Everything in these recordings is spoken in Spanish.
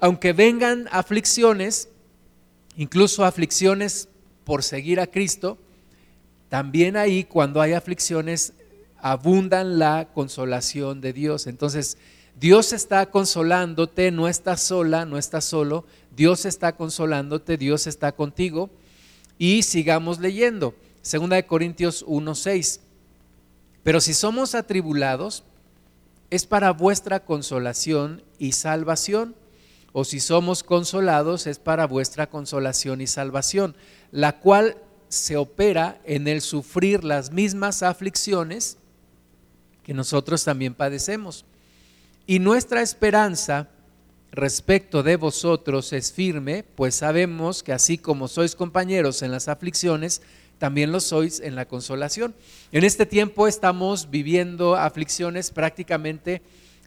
aunque vengan aflicciones, incluso aflicciones por seguir a Cristo, también ahí cuando hay aflicciones abundan la consolación de Dios. Entonces, Dios está consolándote, no estás sola, no estás solo, Dios está consolándote, Dios está contigo. Y sigamos leyendo. Segunda de Corintios 1:6. Pero si somos atribulados, es para vuestra consolación y salvación. O si somos consolados, es para vuestra consolación y salvación, la cual se opera en el sufrir las mismas aflicciones que nosotros también padecemos. Y nuestra esperanza respecto de vosotros es firme, pues sabemos que así como sois compañeros en las aflicciones, también lo sois en la consolación. En este tiempo estamos viviendo aflicciones prácticamente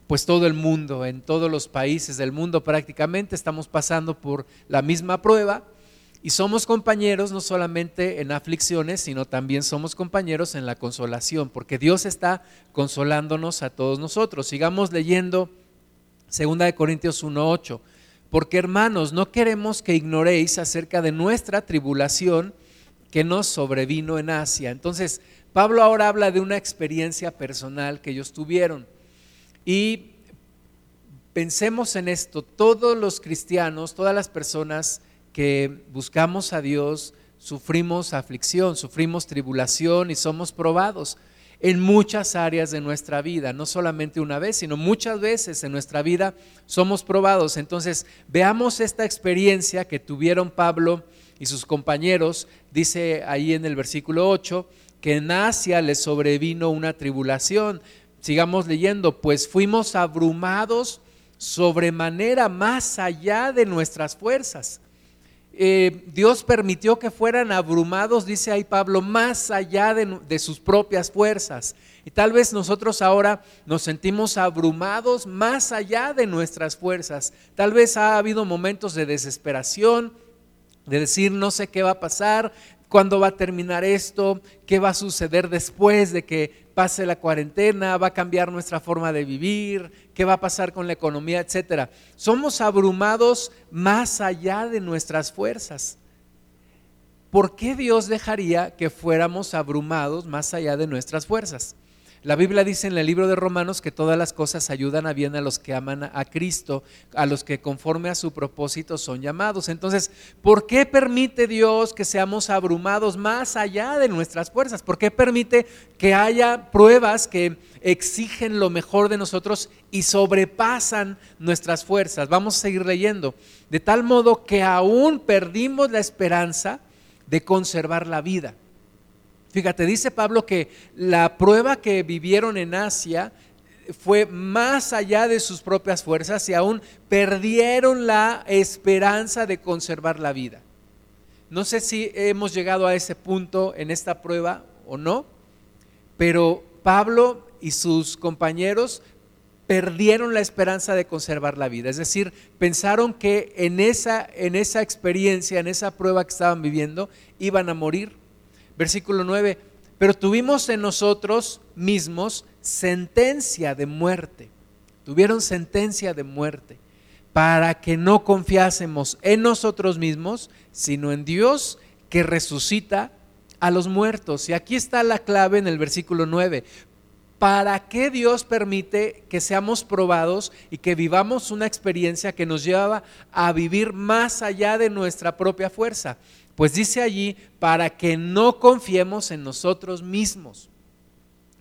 pues todo el mundo, en todos los países del mundo prácticamente estamos pasando por la misma prueba y somos compañeros no solamente en aflicciones, sino también somos compañeros en la consolación, porque Dios está consolándonos a todos nosotros. Sigamos leyendo 2 Corintios 1:8. Porque hermanos, no queremos que ignoréis acerca de nuestra tribulación que nos sobrevino en Asia. Entonces, Pablo ahora habla de una experiencia personal que ellos tuvieron. Y pensemos en esto, todos los cristianos, todas las personas que buscamos a Dios, sufrimos aflicción, sufrimos tribulación y somos probados en muchas áreas de nuestra vida, no solamente una vez, sino muchas veces en nuestra vida somos probados. Entonces, veamos esta experiencia que tuvieron Pablo y sus compañeros, dice ahí en el versículo 8, que en Asia les sobrevino una tribulación. Sigamos leyendo, pues fuimos abrumados sobremanera más allá de nuestras fuerzas eh, Dios permitió que fueran abrumados, dice ahí Pablo, más allá de, sus propias fuerzas. Y tal vez nosotros ahora nos sentimos abrumados más allá de nuestras fuerzas. Tal vez ha habido momentos de desesperación, de decir no sé qué va a pasar, cuándo va a terminar esto, qué va a suceder después de que pase la cuarentena, va a cambiar nuestra forma de vivir, qué va a pasar con la economía, etcétera. Somos abrumados más allá de nuestras fuerzas. ¿Por qué Dios dejaría que fuéramos abrumados más allá de nuestras fuerzas? La Biblia dice en el libro de Romanos que todas las cosas ayudan a bien a los que aman a Cristo, a los que conforme a su propósito son llamados. Entonces, ¿por qué permite Dios que seamos abrumados más allá de nuestras fuerzas? ¿Por qué permite que haya pruebas que exigen lo mejor de nosotros y sobrepasan nuestras fuerzas? Vamos a seguir leyendo. De tal modo que aún perdimos la esperanza de conservar la vida. Fíjate, dice Pablo que la prueba que vivieron en Asia fue más allá de sus propias fuerzas y aún perdieron la esperanza de conservar la vida. No sé si hemos llegado a ese punto en esta prueba o no, pero Pablo y sus compañeros perdieron la esperanza de conservar la vida. Es decir, pensaron que en esa, en esa experiencia, en esa prueba que estaban viviendo, iban a morir Versículo 9, pero tuvimos en nosotros mismos sentencia de muerte. Tuvieron sentencia de muerte para que no confiásemos en nosotros mismos, sino en Dios que resucita a los muertos. Y aquí está la clave en el versículo 9. ¿Para qué Dios permite que seamos probados y que vivamos una experiencia que nos lleva a vivir más allá de nuestra propia fuerza? Pues dice allí, para que no confiemos en nosotros mismos.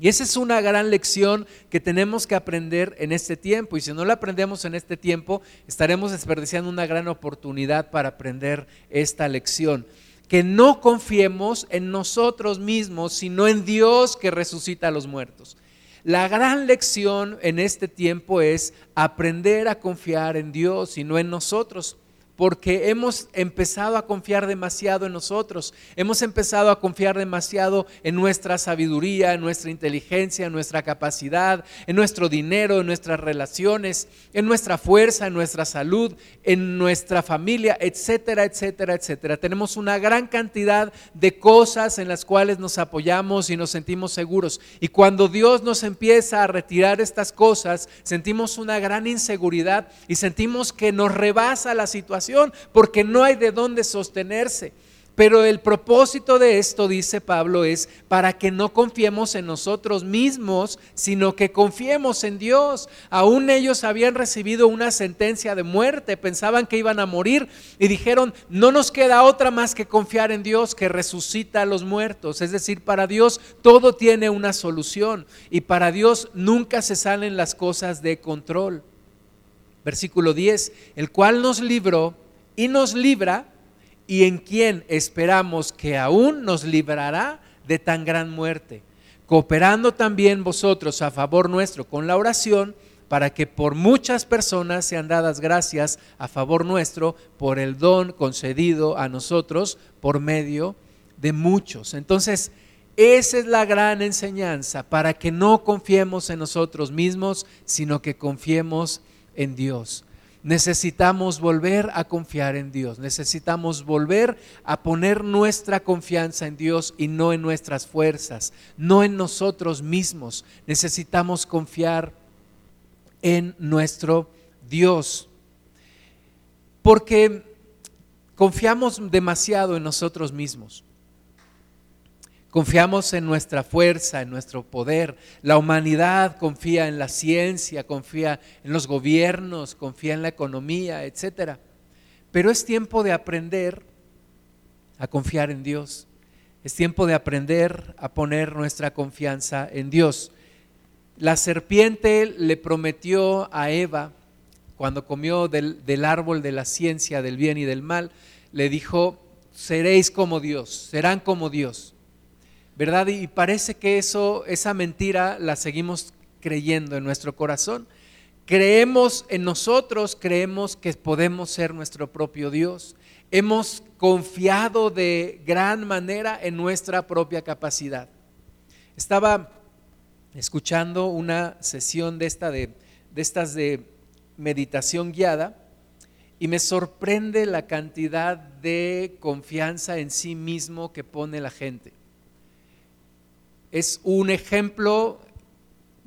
Y esa es una gran lección que tenemos que aprender en este tiempo. Y si no la aprendemos en este tiempo, estaremos desperdiciando una gran oportunidad para aprender esta lección. Que no confiemos en nosotros mismos, sino en Dios que resucita a los muertos. La gran lección en este tiempo es aprender a confiar en Dios y no en nosotros. Porque hemos empezado a confiar demasiado en nosotros, hemos empezado a confiar demasiado en nuestra sabiduría, en nuestra inteligencia, en nuestra capacidad, en nuestro dinero, en nuestras relaciones, en nuestra fuerza, en nuestra salud, en nuestra familia, etcétera, etcétera, etcétera. Tenemos una gran cantidad de cosas en las cuales nos apoyamos y nos sentimos seguros. Y cuando Dios nos empieza a retirar estas cosas, sentimos una gran inseguridad y sentimos que nos rebasa la situación porque no hay de dónde sostenerse. Pero el propósito de esto, dice Pablo, es para que no confiemos en nosotros mismos, sino que confiemos en Dios. Aún ellos habían recibido una sentencia de muerte, pensaban que iban a morir y dijeron, no nos queda otra más que confiar en Dios que resucita a los muertos. Es decir, para Dios todo tiene una solución y para Dios nunca se salen las cosas de control. Versículo 10, el cual nos libró y nos libra y en quien esperamos que aún nos librará de tan gran muerte, cooperando también vosotros a favor nuestro con la oración, para que por muchas personas sean dadas gracias a favor nuestro por el don concedido a nosotros por medio de muchos. Entonces, esa es la gran enseñanza, para que no confiemos en nosotros mismos, sino que confiemos en Dios. Necesitamos volver a confiar en Dios. Necesitamos volver a poner nuestra confianza en Dios y no en nuestras fuerzas, no en nosotros mismos. Necesitamos confiar en nuestro Dios. Porque confiamos demasiado en nosotros mismos. Confiamos en nuestra fuerza, en nuestro poder. La humanidad confía en la ciencia, confía en los gobiernos, confía en la economía, etc. Pero es tiempo de aprender a confiar en Dios. Es tiempo de aprender a poner nuestra confianza en Dios. La serpiente le prometió a Eva, cuando comió del, del árbol de la ciencia del bien y del mal, le dijo, seréis como Dios, serán como Dios. ¿Verdad? Y parece que eso, esa mentira la seguimos creyendo en nuestro corazón. Creemos en nosotros, creemos que podemos ser nuestro propio Dios. Hemos confiado de gran manera en nuestra propia capacidad. Estaba escuchando una sesión de, esta de, de estas de meditación guiada y me sorprende la cantidad de confianza en sí mismo que pone la gente es un ejemplo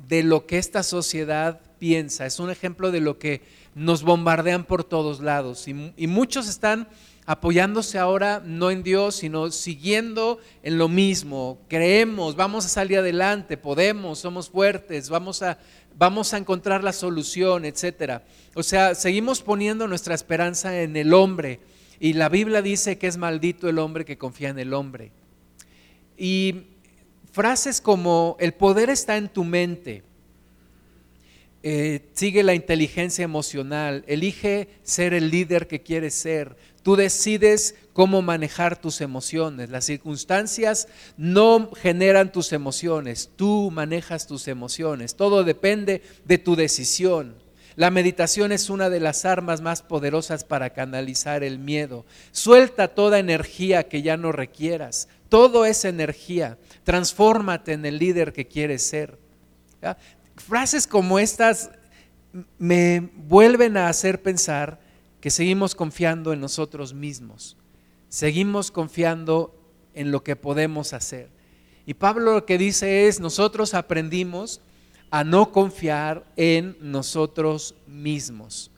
de lo que esta sociedad piensa, es un ejemplo de lo que nos bombardean por todos lados. Y, muchos están apoyándose ahora no en Dios, sino siguiendo en lo mismo. Creemos, vamos a salir adelante, podemos, somos fuertes, vamos a, vamos a encontrar la solución, etc. O sea, seguimos poniendo nuestra esperanza en el hombre. Y la Biblia dice que es maldito el hombre que confía en el hombre. Y Frases como el poder está en tu mente, eh, sigue la inteligencia emocional, elige ser el líder que quieres ser, tú decides cómo manejar tus emociones, las circunstancias no generan tus emociones, tú manejas tus emociones, todo depende de tu decisión. La meditación es una de las armas más poderosas para canalizar el miedo. Suelta toda energía que ya no requieras. Todo es energía. Transfórmate en el líder que quieres ser. Frases como estas me vuelven a hacer pensar que seguimos confiando en nosotros mismos. Seguimos confiando en lo que podemos hacer. Y Pablo lo que dice es, nosotros aprendimos a no confiar en nosotros mismos.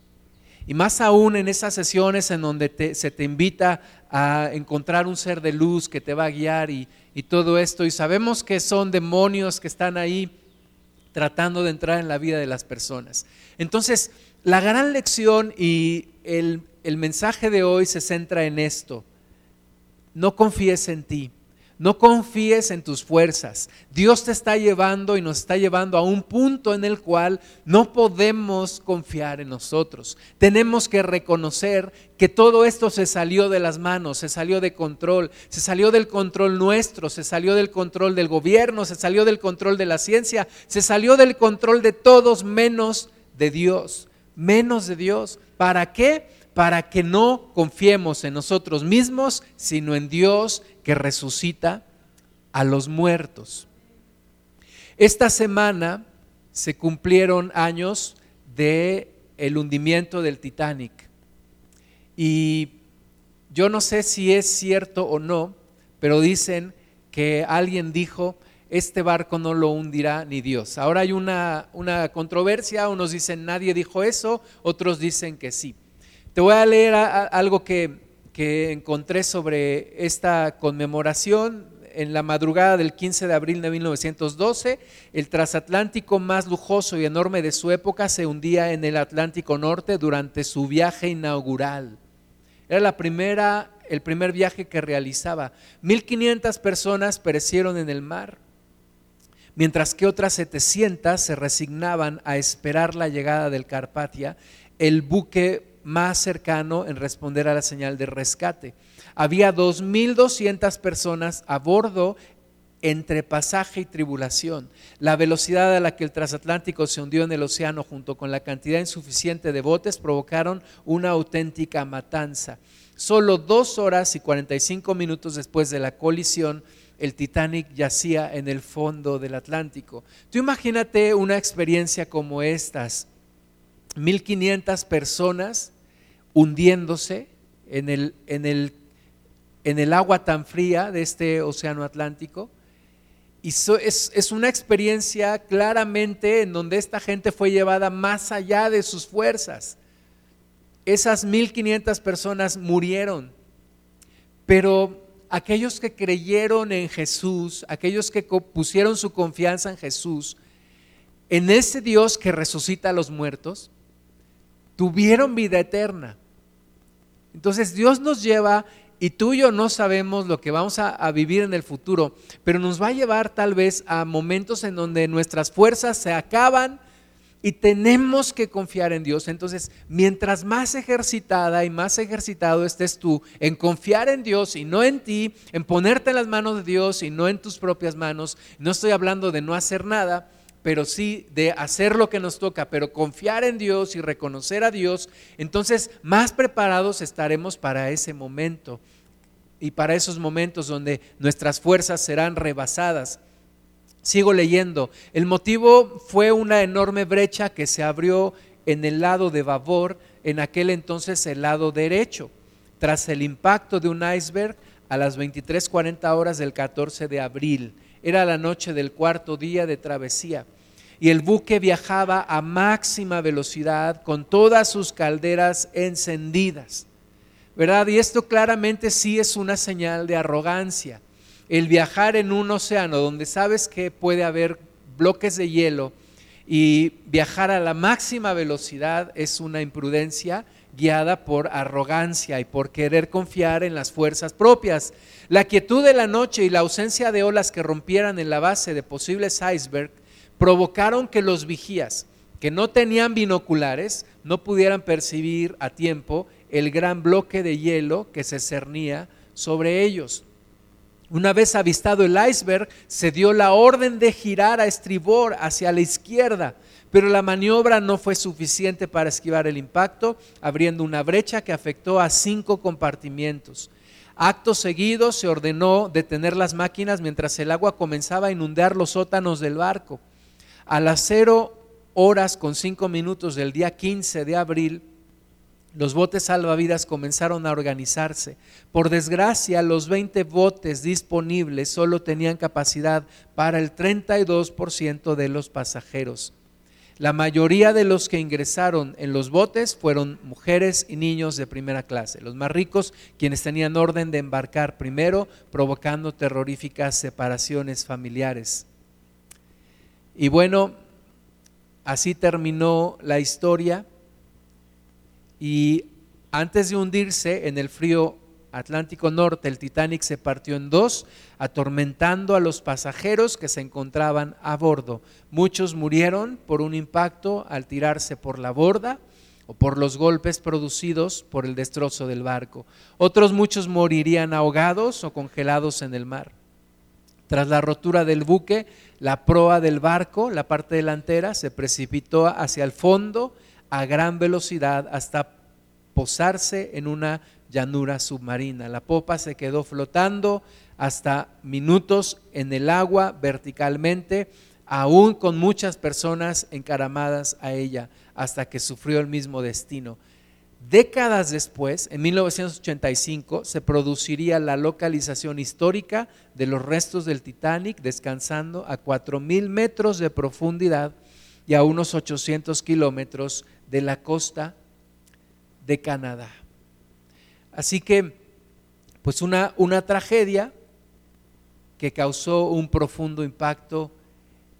Y más aún en esas sesiones en donde se te invita a encontrar un ser de luz que te va a guiar y, todo esto. Y sabemos que son demonios que están ahí tratando de entrar en la vida de las personas. Entonces, la gran lección y el, el mensaje de hoy se centra en esto. No confíes en ti. No confíes en tus fuerzas. Dios te está llevando y nos está llevando a un punto en el cual no podemos confiar en nosotros. Tenemos que reconocer que todo esto se salió de las manos, se salió de control, se salió del control nuestro, se salió del control del gobierno, se salió del control de la ciencia, se salió del control de todos menos de Dios, menos de Dios. ¿Para qué? Para que no confiemos en nosotros mismos, sino en Dios que resucita a los muertos. Esta semana se cumplieron años de el hundimiento del Titanic. Y yo no sé si es cierto o no, pero dicen que alguien dijo, este barco no lo hundirá ni Dios. Ahora hay una, una controversia, unos dicen nadie dijo eso, otros dicen que sí. Te voy a leer algo que, que encontré sobre esta conmemoración en la madrugada del 15 de abril de 1912, el transatlántico más lujoso y enorme de su época se hundía en el Atlántico Norte durante su viaje inaugural. Era la primera, el primer viaje que realizaba. 1500 personas perecieron en el mar, mientras que otras 700 se resignaban a esperar la llegada del Carpatia, el buque más cercano en responder a la señal de rescate. Había 2.200 personas a bordo entre pasaje y tribulación. La velocidad a la que el transatlántico se hundió en el océano junto con la cantidad insuficiente de botes provocaron una auténtica matanza. Solo dos horas y 45 minutos después de la colisión, el Titanic yacía en el fondo del Atlántico. Tú imagínate una experiencia como estas, 1500 personas hundiéndose en el, en el en el agua tan fría de este océano Atlántico. Y es, es, una experiencia claramente en donde esta gente fue llevada más allá de sus fuerzas. Esas 1500 personas murieron, pero aquellos que creyeron en Jesús, aquellos que pusieron su confianza en Jesús, en ese Dios que resucita a los muertos, tuvieron vida eterna. Entonces Dios nos lleva y tú y yo no sabemos lo que vamos a, vivir en el futuro, pero nos va a llevar tal vez a momentos en donde nuestras fuerzas se acaban y tenemos que confiar en Dios. Entonces, mientras más ejercitada y más ejercitado estés tú en confiar en Dios y no en ti, en ponerte en las manos de Dios y no en tus propias manos, no estoy hablando de no hacer nada, pero sí de hacer lo que nos toca, pero confiar en Dios y reconocer a Dios, entonces más preparados estaremos para ese momento y para esos momentos donde nuestras fuerzas serán rebasadas. Sigo leyendo. El motivo fue una enorme brecha que se abrió en el lado de Babor, en aquel entonces el lado derecho, tras el impacto de un iceberg a las 23:40 horas del 14 de abril. Era la noche del cuarto día de travesía y el buque viajaba a máxima velocidad con todas sus calderas encendidas. ¿verdad? Y esto claramente sí es una señal de arrogancia. El viajar en un océano donde sabes que puede haber bloques de hielo y viajar a la máxima velocidad es una imprudencia guiada por arrogancia y por querer confiar en las fuerzas propias. La quietud de la noche y la ausencia de olas que rompieran en la base de posibles icebergs provocaron que los vigías, que no tenían binoculares, no pudieran percibir a tiempo el gran bloque de hielo que se cernía sobre ellos. Una vez avistado el iceberg, se dio la orden de girar a estribor hacia la izquierda, pero la maniobra no fue suficiente para esquivar el impacto, abriendo una brecha que afectó a cinco compartimientos. Acto seguido se ordenó detener las máquinas mientras el agua comenzaba a inundar los sótanos del barco. A las cero horas con cinco minutos del día 15 de abril, los botes salvavidas comenzaron a organizarse. Por desgracia, los 20 botes disponibles solo tenían capacidad para el 32% de los pasajeros. La mayoría de los que ingresaron en los botes fueron mujeres y niños de primera clase, los más ricos quienes tenían orden de embarcar primero, provocando terroríficas separaciones familiares. Y bueno, así terminó la historia y antes de hundirse en el frío Atlántico Norte, el Titanic se partió en dos, atormentando a los pasajeros que se encontraban a bordo. Muchos murieron por un impacto al tirarse por la borda o por los golpes producidos por el destrozo del barco. Otros muchos morirían ahogados o congelados en el mar. Tras la rotura del buque, la proa del barco, la parte delantera, se precipitó hacia el fondo a gran velocidad hasta posarse en una llanura submarina. La popa se quedó flotando hasta minutos en el agua verticalmente, aún con muchas personas encaramadas a ella, hasta que sufrió el mismo destino. Décadas después, en 1985, se produciría la localización histórica de los restos del Titanic descansando a 4.000 metros de profundidad y a unos 800 kilómetros de la costa de Canadá. Así que, pues una, una tragedia que causó un profundo impacto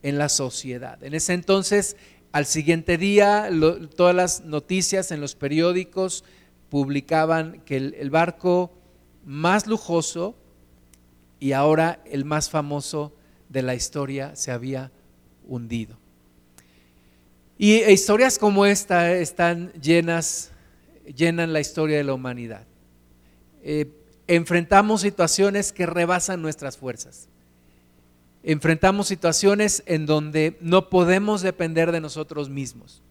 en la sociedad. En ese entonces, al siguiente día, todas las noticias en los periódicos publicaban que el, barco más lujoso y ahora el más famoso de la historia se había hundido. Y e historias como esta están llenas, llenan la historia de la humanidad. Eh, enfrentamos situaciones que rebasan nuestras fuerzas enfrentamos situaciones en donde no podemos depender de nosotros mismos.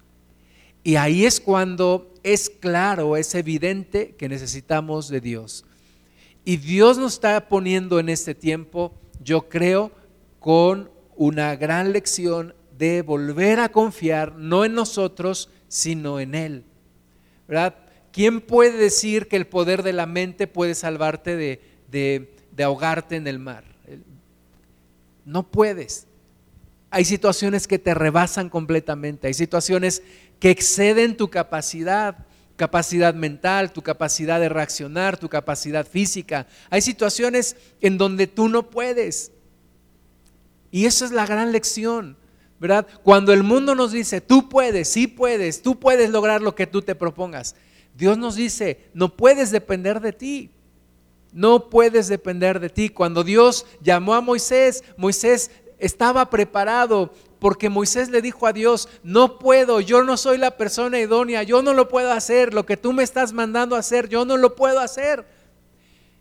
Y ahí es cuando es claro, es evidente que necesitamos de Dios. Y Dios nos está poniendo en este tiempo, yo creo, con una gran lección de volver a confiar no en nosotros, sino en Él. ¿Verdad? ¿Quién puede decir que el poder de la mente puede salvarte de, de ahogarte en el mar? No puedes. Hay situaciones que te rebasan completamente, hay situaciones que exceden tu capacidad, capacidad mental, tu capacidad de reaccionar, tu capacidad física. Hay situaciones en donde tú no puedes. Y esa es la gran lección, ¿verdad? Cuando el mundo nos dice, tú puedes, sí puedes, tú puedes lograr lo que tú te propongas. Dios nos dice, no puedes depender de ti. No puedes depender de ti. Cuando Dios llamó a Moisés, Moisés estaba preparado porque Moisés le dijo a Dios, no puedo, yo no soy la persona idónea, yo no lo puedo hacer, lo que tú me estás mandando a hacer, yo no lo puedo hacer.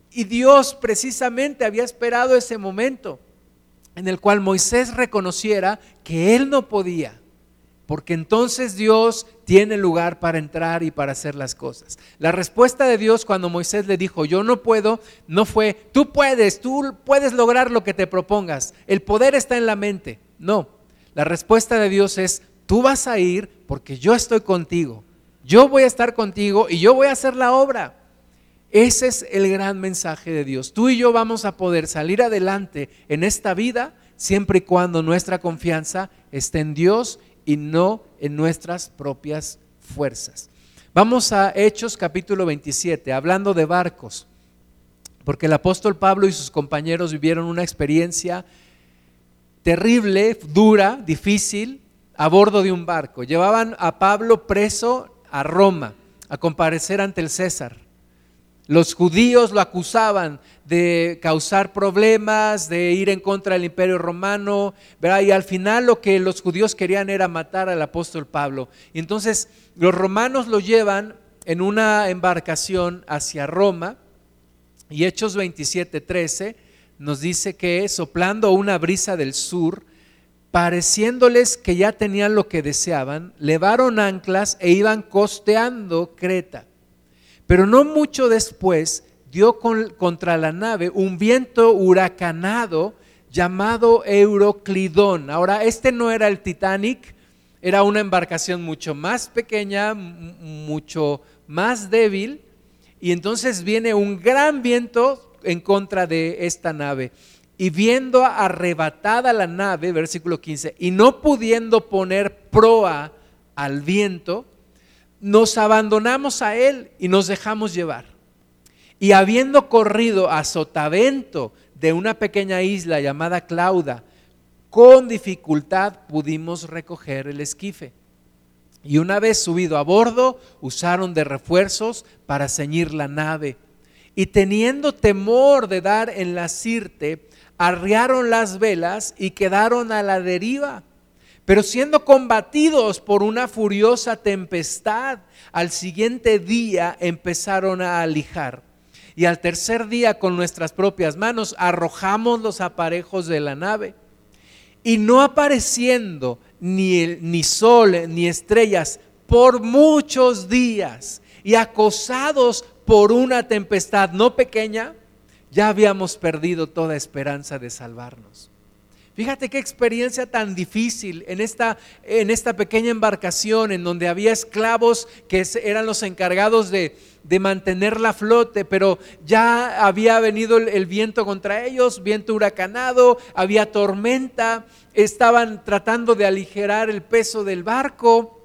Y Dios precisamente había esperado ese momento en el cual Moisés reconociera que él no podía porque entonces Dios tiene lugar para entrar y para hacer las cosas. La respuesta de Dios cuando Moisés le dijo, yo no puedo, no fue, tú puedes, tú puedes lograr lo que te propongas, el poder está en la mente. No, la respuesta de Dios es, tú vas a ir porque yo estoy contigo, yo voy a estar contigo y yo voy a hacer la obra. Ese es el gran mensaje de Dios. Tú y yo vamos a poder salir adelante en esta vida siempre y cuando nuestra confianza esté en Dios y no en nuestras propias fuerzas. Vamos a Hechos capítulo 27, hablando de barcos, porque el apóstol Pablo y sus compañeros vivieron una experiencia terrible, dura, difícil, a bordo de un barco. Llevaban a Pablo preso a Roma, a comparecer ante el César. Los judíos lo acusaban de causar problemas, de ir en contra del imperio romano, y al final lo que los judíos querían era matar al apóstol Pablo. Y entonces los romanos lo llevan en una embarcación hacia Roma, y Hechos 27:13 nos dice que soplando una brisa del sur, pareciéndoles que ya tenían lo que deseaban, levaron anclas e iban costeando Creta. Pero no mucho después dio contra la nave un viento huracanado llamado Euroclidón. Ahora, este no era el Titanic, era una embarcación mucho más pequeña, mucho más débil, y entonces viene un gran viento en contra de esta nave. Y viendo arrebatada la nave, versículo 15, y no pudiendo poner proa al viento, nos abandonamos a Él y nos dejamos llevar. Y habiendo corrido a sotavento de una pequeña isla llamada Clauda, con dificultad pudimos recoger el esquife. Y una vez subido a bordo, usaron de refuerzos para ceñir la nave. Y teniendo temor de dar en la sirte, arriaron las velas y quedaron a la deriva pero siendo combatidos por una furiosa tempestad, al siguiente día empezaron a alijar. Y al tercer día con nuestras propias manos arrojamos los aparejos de la nave. Y no apareciendo ni, ni sol ni estrellas por muchos días, y acosados por una tempestad no pequeña, ya habíamos perdido toda esperanza de salvarnos. Fíjate qué experiencia tan difícil en esta, en esta pequeña embarcación en donde había esclavos que eran los encargados de, de mantener la flote, pero ya había venido el, el, viento contra ellos, viento huracanado, había tormenta, estaban tratando de aligerar el peso del barco.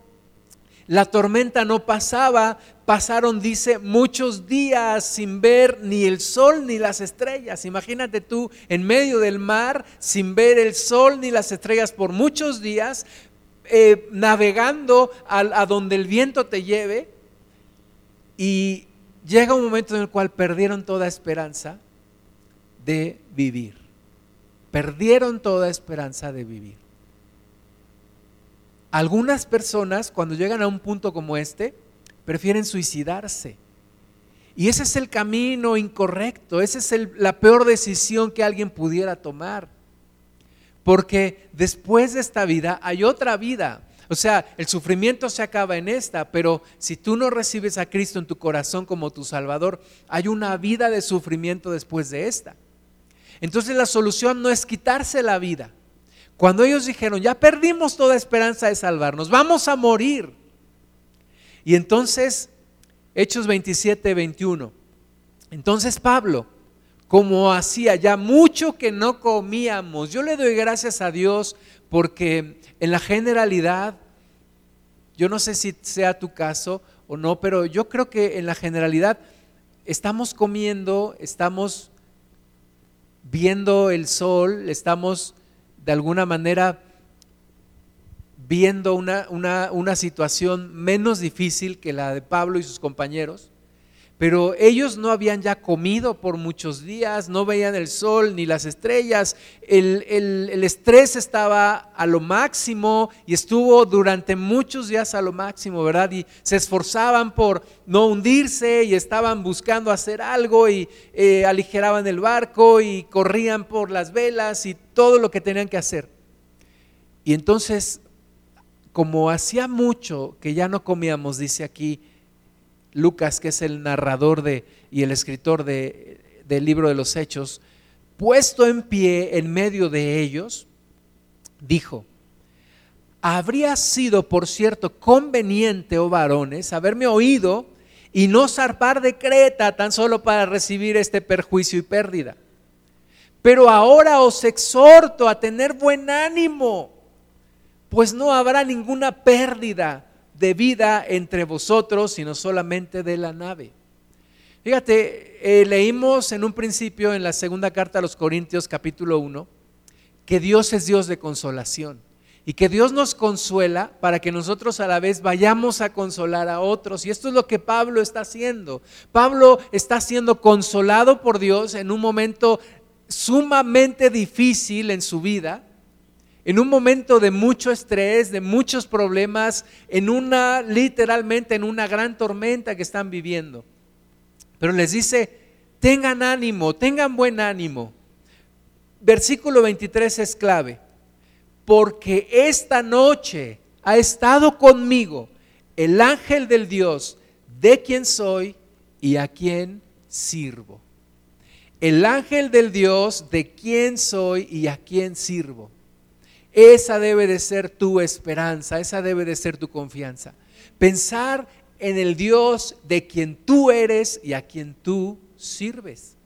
La tormenta no pasaba, pasaron, dice, muchos días sin ver ni el sol ni las estrellas. Imagínate tú en medio del mar, sin ver el sol ni las estrellas por muchos días, eh, navegando a, a donde el viento te lleve. Y llega un momento en el cual perdieron toda esperanza de vivir. Perdieron toda esperanza de vivir. Algunas personas, cuando llegan a un punto como este, prefieren suicidarse. Y ese es el camino incorrecto, esa es la peor decisión que alguien pudiera tomar. Porque después de esta vida hay otra vida. O sea, el sufrimiento se acaba en esta, pero si tú no recibes a Cristo en tu corazón como tu Salvador, hay una vida de sufrimiento después de esta. Entonces la solución no es quitarse la vida, cuando ellos dijeron, ya perdimos toda esperanza de salvarnos, vamos a morir. Y entonces, Hechos 27, 21. Entonces Pablo, como hacía ya mucho que no comíamos, yo le doy gracias a Dios porque en la generalidad, yo no sé si sea tu caso o no, pero yo creo que en la generalidad estamos comiendo, estamos viendo el sol, estamos de alguna manera viendo una, una, situación menos difícil que la de Pablo y sus compañeros, pero ellos no habían ya comido por muchos días, no veían el sol ni las estrellas, el, el, estrés estaba a lo máximo y estuvo durante muchos días a lo máximo, ¿verdad? Y se esforzaban por no hundirse y estaban buscando hacer algo y eh, aligeraban el barco y corrían por las velas y todo lo que tenían que hacer. Y entonces, como hacía mucho que ya no comíamos, dice aquí Lucas, que es el narrador de, y el escritor de, del libro de los Hechos, puesto en pie en medio de ellos, dijo, habría sido, por cierto, conveniente, oh varones, haberme oído y no zarpar de Creta tan solo para recibir este perjuicio y pérdida. Pero ahora os exhorto a tener buen ánimo, pues no habrá ninguna pérdida de vida entre vosotros, sino solamente de la nave. Fíjate, eh, leímos en un principio en la segunda carta a los Corintios capítulo 1 que Dios es Dios de consolación y que Dios nos consuela para que nosotros a la vez vayamos a consolar a otros. Y esto es lo que Pablo está haciendo. Pablo está siendo consolado por Dios en un momento sumamente difícil en su vida, en un momento de mucho estrés, de muchos problemas, en una, literalmente en una gran tormenta que están viviendo. Pero les dice, tengan ánimo, tengan buen ánimo. Versículo 23 es clave, porque esta noche ha estado conmigo el ángel del Dios, de quien soy y a quien sirvo el ángel del Dios de quién soy y a quién sirvo. Esa debe de ser tu esperanza, esa debe de ser tu confianza. Pensar en el Dios de quien tú eres y a quien tú sirves.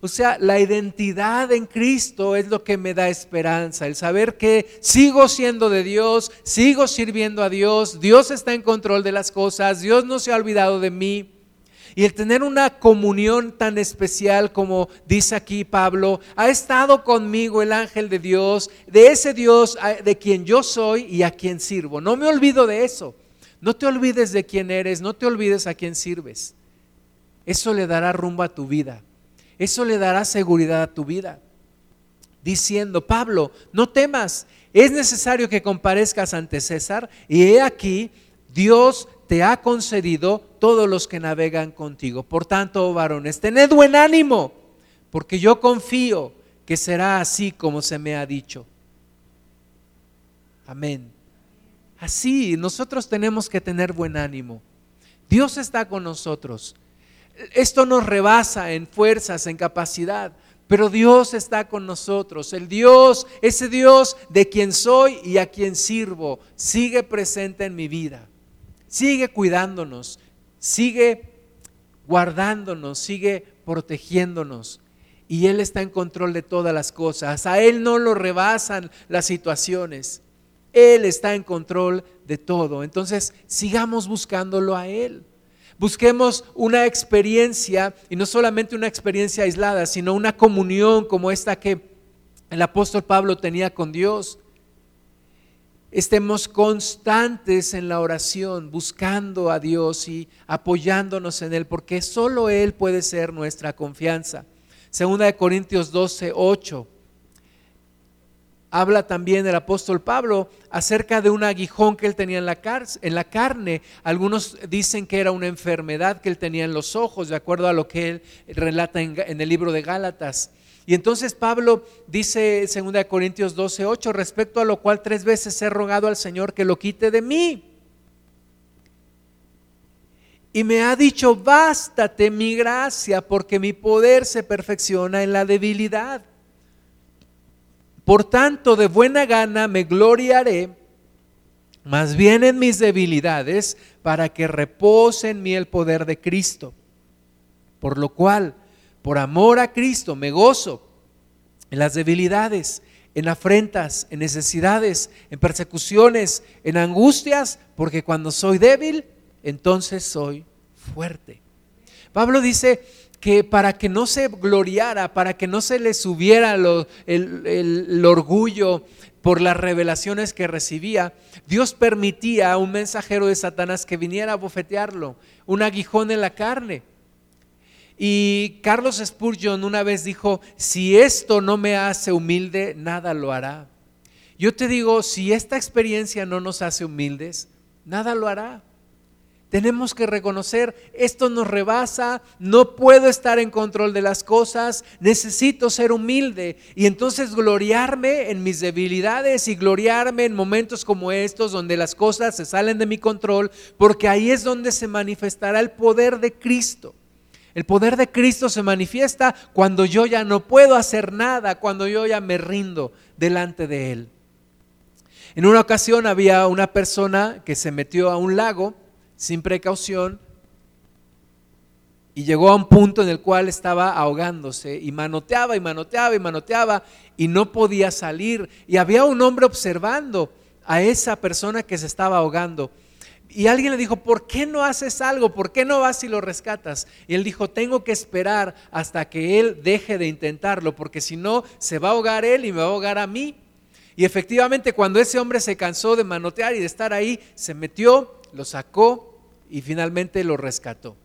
O sea, la identidad en Cristo es lo que me da esperanza, el saber que sigo siendo de Dios, sigo sirviendo a Dios, Dios está en control de las cosas, Dios no se ha olvidado de mí. Y el tener una comunión tan especial como dice aquí Pablo, ha estado conmigo el ángel de Dios, de ese Dios de quien yo soy y a quien sirvo. No me olvido de eso. No te olvides de quién eres, no te olvides a quién sirves. Eso le dará rumbo a tu vida. Eso le dará seguridad a tu vida. Diciendo, Pablo, no temas, es necesario que comparezcas ante César y he aquí, Dios te ha concedido todos los que navegan contigo. Por tanto, oh varones, tened buen ánimo, porque yo confío que será así como se me ha dicho. Amén. Así, nosotros tenemos que tener buen ánimo. Dios está con nosotros. Esto nos rebasa en fuerzas, en capacidad, pero Dios está con nosotros. El Dios, ese Dios de quien soy y a quien sirvo, sigue presente en mi vida. Sigue cuidándonos, sigue guardándonos, sigue protegiéndonos. Y Él está en control de todas las cosas. A Él no lo rebasan las situaciones. Él está en control de todo. Entonces, sigamos buscándolo a Él. Busquemos una experiencia, y no solamente una experiencia aislada, sino una comunión como esta que el apóstol Pablo tenía con Dios. Estemos constantes en la oración, buscando a Dios y apoyándonos en Él, porque solo Él puede ser nuestra confianza. Segunda de Corintios 12, 8 habla también el apóstol Pablo acerca de un aguijón que él tenía en la, carne. Algunos dicen que era una enfermedad que él tenía en los ojos, de acuerdo a lo que él relata en el libro de Gálatas. Y entonces Pablo dice en 2 Corintios 12, 8, respecto a lo cual tres veces he rogado al Señor que lo quite de mí. Y me ha dicho, bástate mi gracia, porque mi poder se perfecciona en la debilidad. Por tanto, de buena gana me gloriaré, más bien en mis debilidades, para que repose en mí el poder de Cristo. Por lo cual, por amor a Cristo, me gozo en las debilidades, en afrentas, en necesidades, en persecuciones, en angustias, porque cuando soy débil, entonces soy fuerte. Pablo dice, que para que no se gloriara, para que no se le subiera el, orgullo por las revelaciones que recibía, Dios permitía a un mensajero de Satanás que viniera a bofetearlo, un aguijón en la carne. Y Carlos Spurgeon una vez dijo, si esto no me hace humilde, nada lo hará. Yo te digo, si esta experiencia no nos hace humildes, nada lo hará. Tenemos que reconocer, esto nos rebasa, no puedo estar en control de las cosas, necesito ser humilde y entonces gloriarme en mis debilidades y gloriarme en momentos como estos donde las cosas se salen de mi control, porque ahí es donde se manifestará el poder de Cristo. El poder de Cristo se manifiesta cuando yo ya no puedo hacer nada, cuando yo ya me rindo delante de Él. En una ocasión había una persona que se metió a un lago, sin precaución y llegó a un punto en el cual estaba ahogándose y manoteaba y manoteaba y manoteaba y no podía salir. Y había un hombre observando a esa persona que se estaba ahogando. Y alguien le dijo, ¿por qué no haces algo? ¿Por qué no vas y lo rescatas? Y él dijo, tengo que esperar hasta que él deje de intentarlo, porque si no, se va a ahogar él y me va a ahogar a mí. Y efectivamente, cuando ese hombre se cansó de manotear y de estar ahí, se metió, lo sacó y finalmente lo rescató.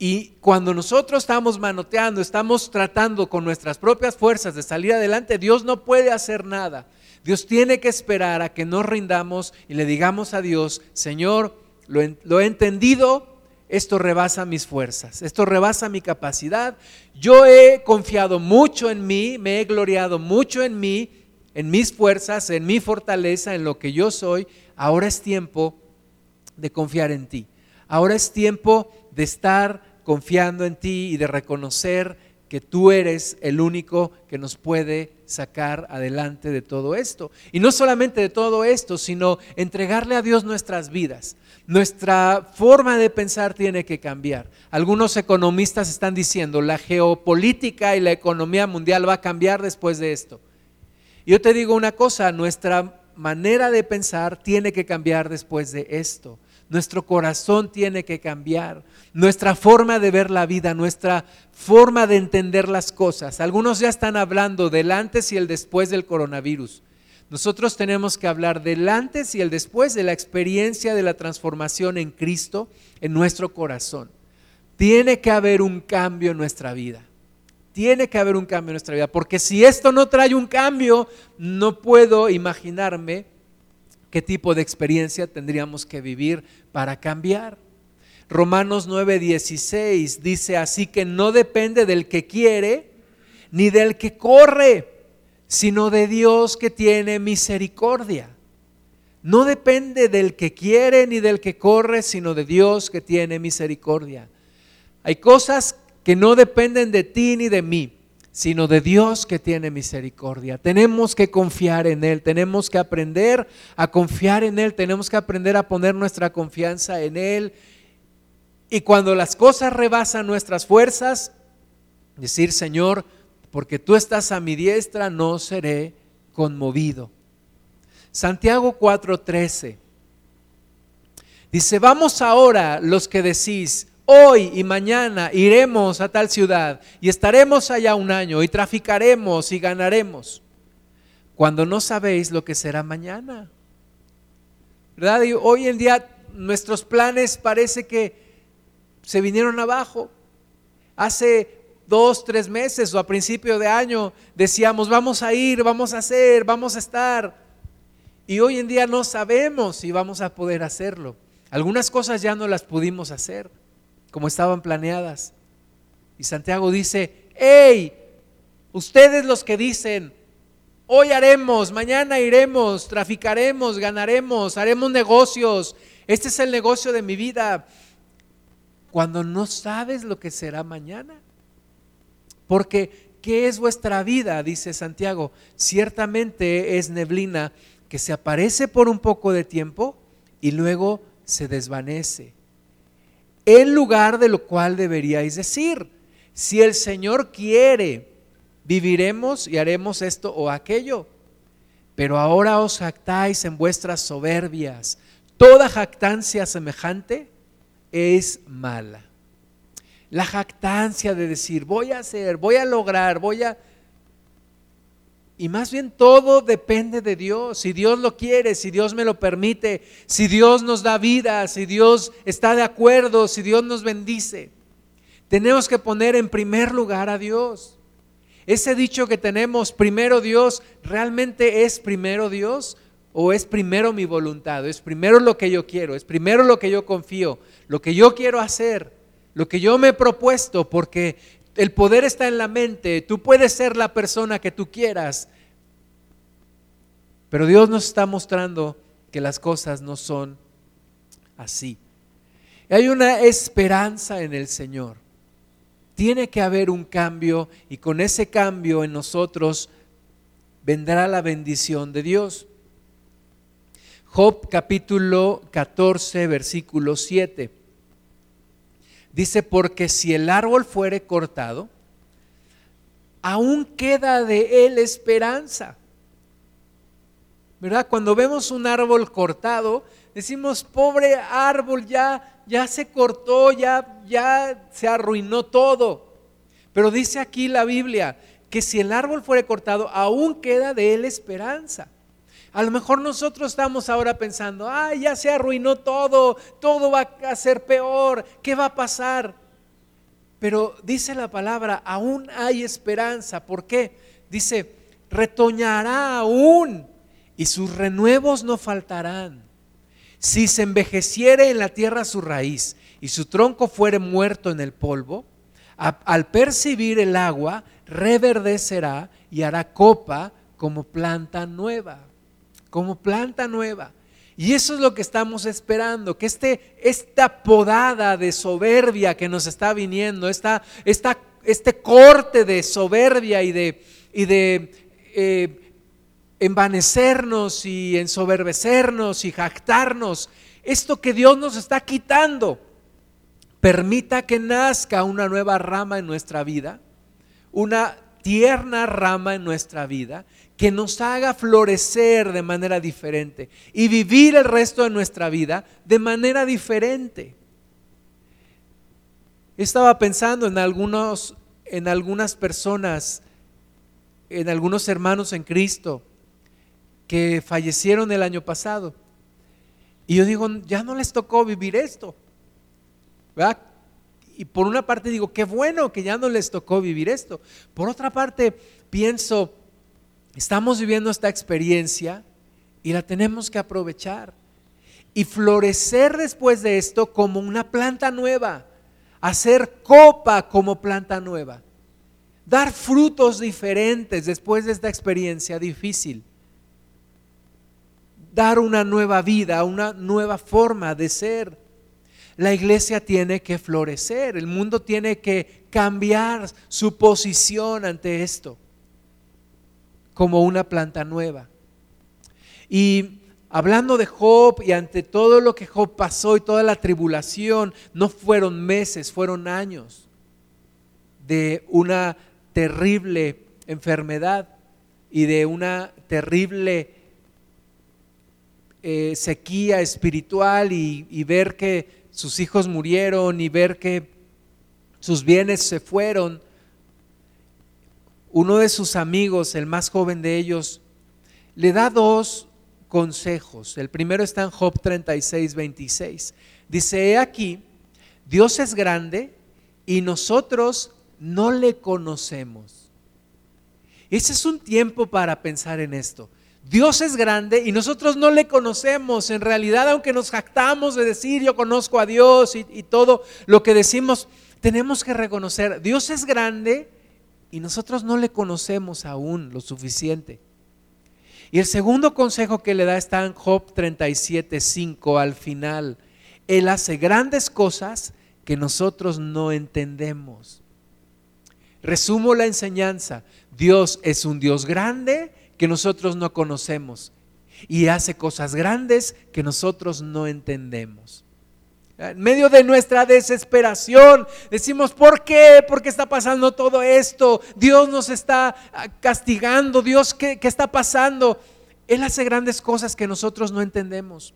Y cuando nosotros estamos manoteando, estamos tratando con nuestras propias fuerzas de salir adelante, Dios no puede hacer nada. Dios tiene que esperar a que nos rindamos y le digamos a Dios, Señor, lo, he entendido, esto rebasa mis fuerzas, esto rebasa mi capacidad. Yo he confiado mucho en mí, me he gloriado mucho en mí, en mis fuerzas, en mi fortaleza, en lo que yo soy. Ahora es tiempo de confiar en ti. Ahora es tiempo de estar confiando en ti y de reconocer que tú eres el único que nos puede sacar adelante de todo esto. Y no solamente de todo esto, sino entregarle a Dios nuestras vidas. Nuestra forma de pensar tiene que cambiar. Algunos economistas están diciendo, la geopolítica y la economía mundial va a cambiar después de esto. Yo te digo una cosa, nuestra manera de pensar tiene que cambiar después de esto. Nuestro corazón tiene que cambiar, nuestra forma de ver la vida, nuestra forma de entender las cosas. Algunos ya están hablando del antes y el después del coronavirus. Nosotros tenemos que hablar del antes y el después de la experiencia de la transformación en Cristo en nuestro corazón. Tiene que haber un cambio en nuestra vida. Tiene que haber un cambio en nuestra vida, porque si esto no trae un cambio, no puedo imaginarme qué tipo de experiencia tendríamos que vivir para cambiar. Romanos 9:16 dice así que no depende del que quiere ni del que corre, sino de Dios que tiene misericordia. no depende del que quiere ni del que corre, sino de Dios que tiene misericordia. Hay cosas que no dependen de ti ni de mí, sino de Dios que tiene misericordia. Tenemos que confiar en Él, tenemos que aprender a confiar en Él, tenemos que aprender a poner nuestra confianza en Él. Y cuando las cosas rebasan nuestras fuerzas, decir, Señor, porque tú estás a mi diestra, no seré conmovido. Santiago 4:13 dice, vamos ahora los que decís, hoy y mañana iremos a tal ciudad y estaremos allá un año y traficaremos y ganaremos, cuando no sabéis lo que será mañana. ¿Verdad? Hoy en día nuestros planes parece que se vinieron abajo. Hace dos, tres meses o a principio de año decíamos, vamos a ir, vamos a hacer, vamos a estar. Y hoy en día no sabemos si vamos a poder hacerlo. Algunas cosas ya no las pudimos hacer como estaban planeadas. Y Santiago dice, hey, ustedes los que dicen, hoy haremos, mañana iremos, traficaremos, ganaremos, haremos negocios, este es el negocio de mi vida, cuando no sabes lo que será mañana. Porque, ¿qué es vuestra vida? Dice Santiago. Ciertamente es neblina que se aparece por un poco de tiempo y luego se desvanece. En lugar de lo cual deberíais decir, si el Señor quiere, viviremos y haremos esto o aquello. Pero ahora os jactáis en vuestras soberbias. Toda jactancia semejante es mala la jactancia de decir, voy a hacer, voy a lograr, voy a... Y más bien todo depende de Dios. Si Dios lo quiere, si Dios me lo permite, si Dios nos da vida, si Dios está de acuerdo, si Dios nos bendice. Tenemos que poner en primer lugar a Dios. Ese dicho que tenemos, primero Dios, ¿realmente es primero Dios? ¿O es primero mi voluntad? ¿Es primero lo que yo quiero? ¿Es primero lo que yo confío? ¿Lo que yo quiero hacer? lo que yo me he propuesto, porque el poder está en la mente, tú puedes ser la persona que tú quieras, pero Dios nos está mostrando que las cosas no son así. Hay una esperanza en el Señor. Tiene que haber un cambio y con ese cambio en nosotros vendrá la bendición de Dios. Job capítulo 14, versículo 7. Dice, porque si el árbol fuere cortado, aún queda de él esperanza. ¿Verdad? Cuando vemos un árbol cortado, decimos, pobre árbol, ya, ya se cortó, ya, ya se arruinó todo. Pero dice aquí la Biblia que si el árbol fuere cortado, aún queda de él esperanza. A lo mejor nosotros estamos ahora pensando, ay, ya se arruinó todo, todo va a ser peor, ¿qué va a pasar? Pero dice la palabra, aún hay esperanza. ¿Por qué? Dice, retoñará aún y sus renuevos no faltarán. Si se envejeciere en la tierra su raíz y su tronco fuere muerto en el polvo, al percibir el agua, reverdecerá y hará copa como planta nueva como planta nueva. Y eso es lo que estamos esperando, que este, esta podada de soberbia que nos está viniendo, esta, esta, este corte de soberbia y de, y de eh, envanecernos y ensoberbecernos y jactarnos, esto que Dios nos está quitando, permita que nazca una nueva rama en nuestra vida, una tierna rama en nuestra vida que nos haga florecer de manera diferente y vivir el resto de nuestra vida de manera diferente. Estaba pensando en algunos en algunas personas, en algunos hermanos en Cristo que fallecieron el año pasado. Y yo digo, ya no les tocó vivir esto. Y por una parte digo, qué bueno que ya no les tocó vivir esto. Por otra parte, pienso, Estamos viviendo esta experiencia y la tenemos que aprovechar y florecer después de esto como una planta nueva, hacer copa como planta nueva, dar frutos diferentes después de esta experiencia difícil. dar una nueva vida, una nueva forma de ser. La iglesia tiene que florecer, el mundo tiene que cambiar su posición ante esto como una planta nueva. Y hablando de Job y ante todo lo que Job pasó y toda la tribulación, no fueron meses, fueron años de una terrible enfermedad y de una terrible eh, sequía espiritual y, y ver que sus hijos murieron y ver que sus bienes se fueron. Uno de sus amigos, el más joven de ellos, le da dos consejos. El primero está en Job 36, 26. Dice, he aquí, Dios es grande y nosotros no le conocemos. Ese es un tiempo para pensar en esto. Dios es grande y nosotros no le conocemos. En realidad, aunque nos jactamos de decir yo conozco a Dios y, y todo lo que decimos, tenemos que reconocer, Dios es grande y nosotros no le conocemos aún lo suficiente. Y el segundo consejo que le da está en Job 37, 5 al final. Él hace grandes cosas que nosotros no entendemos. Resumo la enseñanza. Dios es un Dios grande que nosotros no conocemos y hace cosas grandes que nosotros no entendemos. En medio de nuestra desesperación decimos, ¿por qué? ¿Por qué está pasando todo esto? Dios nos está ah, castigando, Dios, ¿qué, qué está pasando? Él hace grandes cosas que nosotros no entendemos.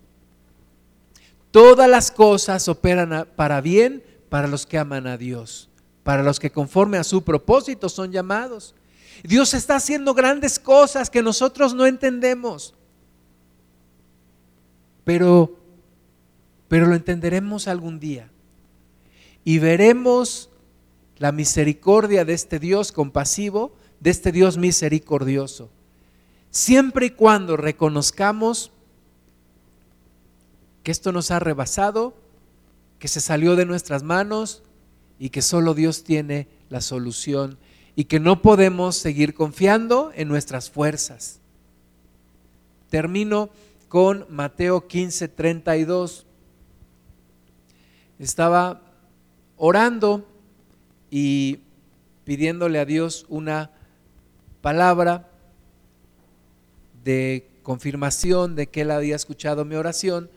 Todas las cosas operan para bien para los que aman a Dios, para los que conforme a su propósito son llamados. Dios está haciendo grandes cosas que nosotros no entendemos. Pero pero lo entenderemos algún día. Y veremos la misericordia de este Dios compasivo, de este Dios misericordioso. Siempre y cuando reconozcamos que esto nos ha rebasado, que se salió de nuestras manos y que solo Dios tiene la solución y que no podemos seguir confiando en nuestras fuerzas. Termino con Mateo 15, 32 estaba orando y pidiéndole a Dios una palabra de confirmación de que él había escuchado mi oración.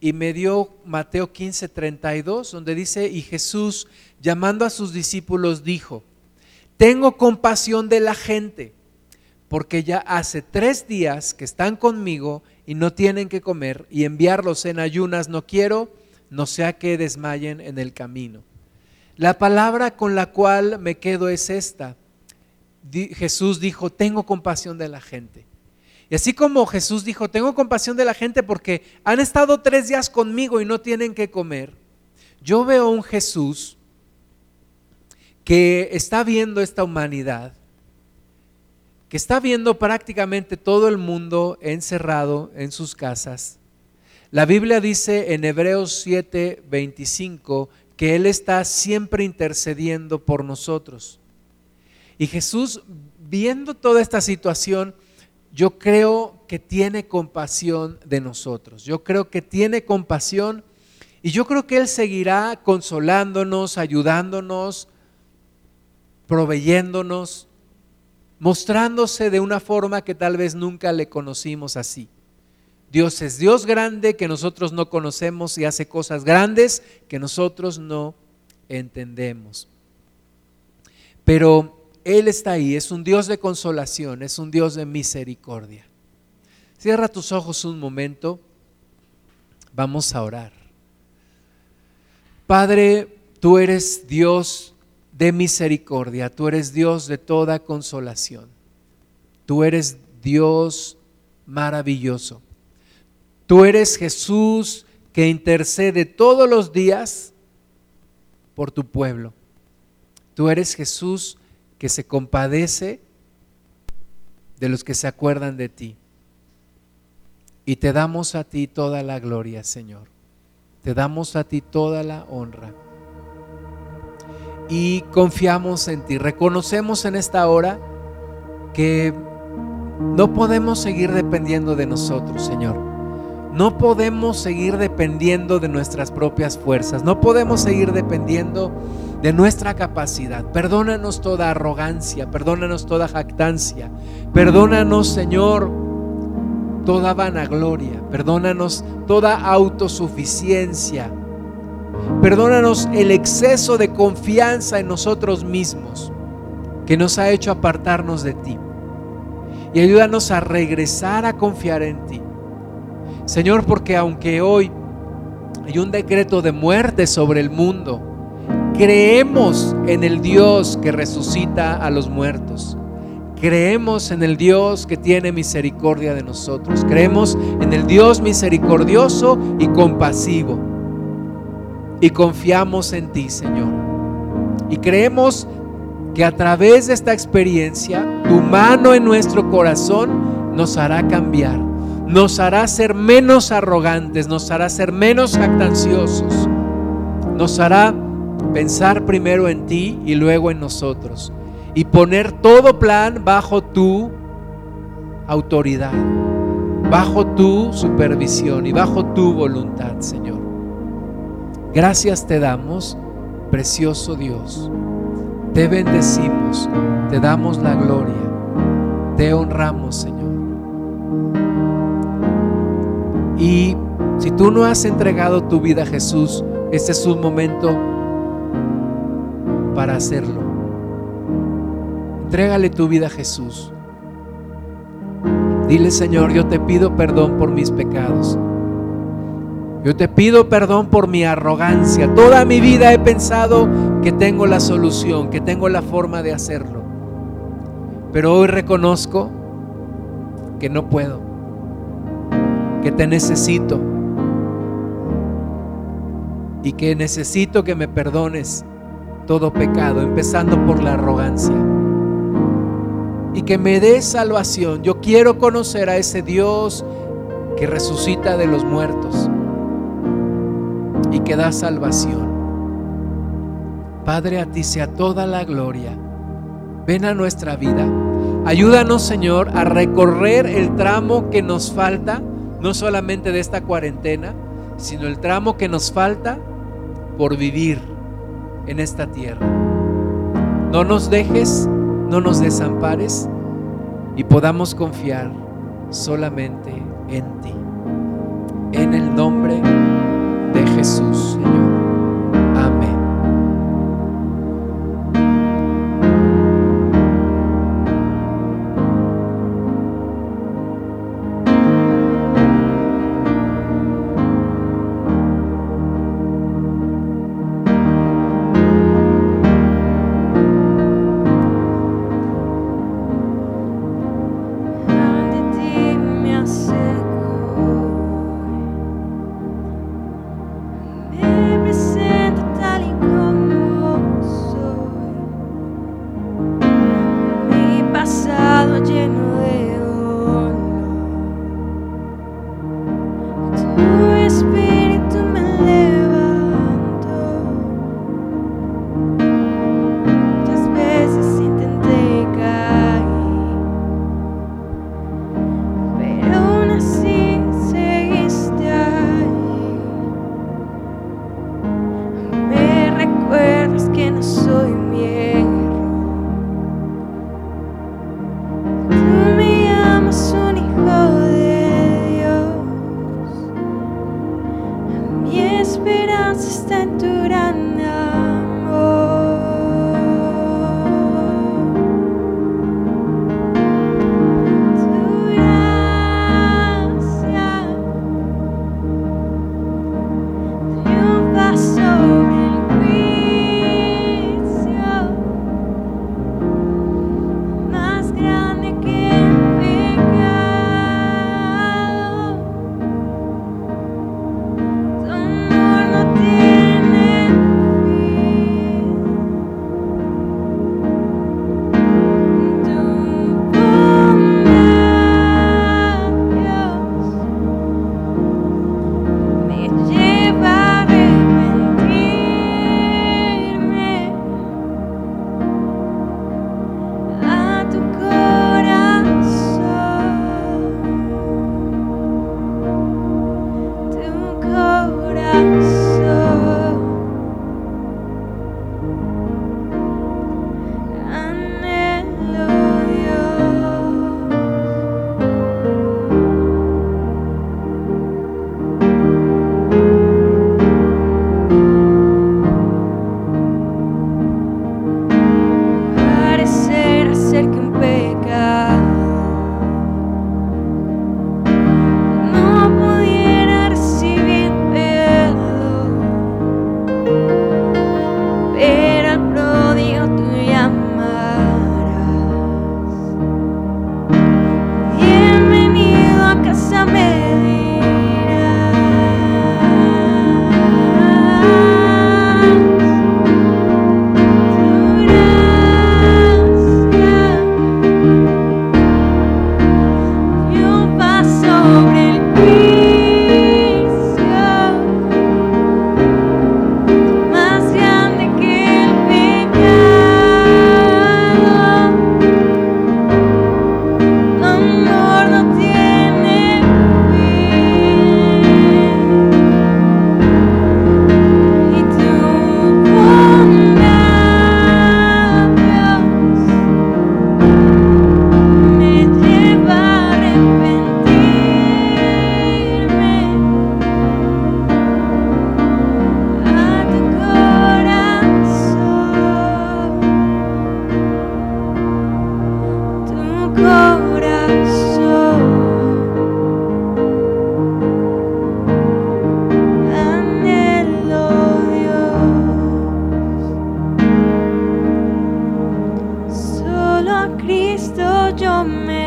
Y me dio Mateo 15, 32, donde dice, y Jesús llamando a sus discípulos dijo, tengo compasión de la gente, porque ya hace tres días que están conmigo y no tienen que comer, y enviarlos en ayunas no quiero, no sea que desmayen en el camino. La palabra con la cual me quedo es esta. Jesús dijo, tengo compasión de la gente. Y así como Jesús dijo, tengo compasión de la gente porque han estado tres días conmigo y no tienen que comer, yo veo un Jesús que está viendo esta humanidad, que está viendo prácticamente todo el mundo encerrado en sus casas, la Biblia dice en Hebreos 7, 25 que Él está siempre intercediendo por nosotros. Y Jesús, viendo toda esta situación, yo creo que tiene compasión de nosotros. Yo creo que tiene compasión y yo creo que Él seguirá consolándonos, ayudándonos, proveyéndonos, mostrándose de una forma que tal vez nunca le conocimos así. Dios es Dios grande que nosotros no conocemos y hace cosas grandes que nosotros no entendemos. Pero Él está ahí, es un Dios de consolación, es un Dios de misericordia. Cierra tus ojos un momento, vamos a orar. Padre, tú eres Dios de misericordia, tú eres Dios de toda consolación, tú eres Dios maravilloso. Tú eres Jesús que intercede todos los días por tu pueblo. Tú eres Jesús que se compadece de los que se acuerdan de ti. Y te damos a ti toda la gloria, Señor. Te damos a ti toda la honra. Y confiamos en ti. Reconocemos en esta hora que No podemos seguir dependiendo de nosotros, Señor. No podemos seguir dependiendo de nuestras propias fuerzas. No podemos seguir dependiendo de nuestra capacidad. Perdónanos toda arrogancia, perdónanos toda jactancia. Perdónanos, Señor, toda vanagloria. Perdónanos toda autosuficiencia. Perdónanos el exceso de confianza en nosotros mismos que nos ha hecho apartarnos de ti. Y ayúdanos a regresar a confiar en ti. Señor, porque aunque hoy hay un decreto de muerte sobre el mundo, creemos en el Dios que resucita a los muertos. Creemos en el Dios que tiene misericordia de nosotros. Creemos en el Dios misericordioso y compasivo. Y confiamos en ti, Señor. Y creemos que a través de esta experiencia, tu mano en nuestro corazón nos hará cambiar, nos hará ser menos arrogantes, nos hará ser menos jactanciosos, nos hará pensar primero en ti y luego en nosotros y poner todo plan bajo tu autoridad, bajo tu supervisión y bajo tu voluntad, Señor. Gracias te damos, precioso Dios. Te bendecimos, te damos la gloria, te honramos, Señor. Y si tú no has entregado tu vida a Jesús, este es un momento para hacerlo. Entrégale tu vida a Jesús. Dile, Señor, yo te pido perdón por mis pecados. Yo te pido perdón por mi arrogancia. Toda mi vida he pensado que tengo la solución, que tengo la forma de hacerlo. Pero hoy reconozco que no puedo, que te necesito y que necesito que me perdones todo pecado, empezando por la arrogancia. Y que me des salvación. Yo quiero conocer a ese Dios que resucita de los muertos y que da salvación. Padre, a ti sea toda la gloria. Ven a nuestra vida. Ayúdanos, Señor, a recorrer el tramo que nos falta, no solamente de esta cuarentena, sino el tramo que nos falta por vivir en esta tierra. No nos dejes, no nos desampares y podamos confiar solamente en ti. En el nombre de Jesús. yo me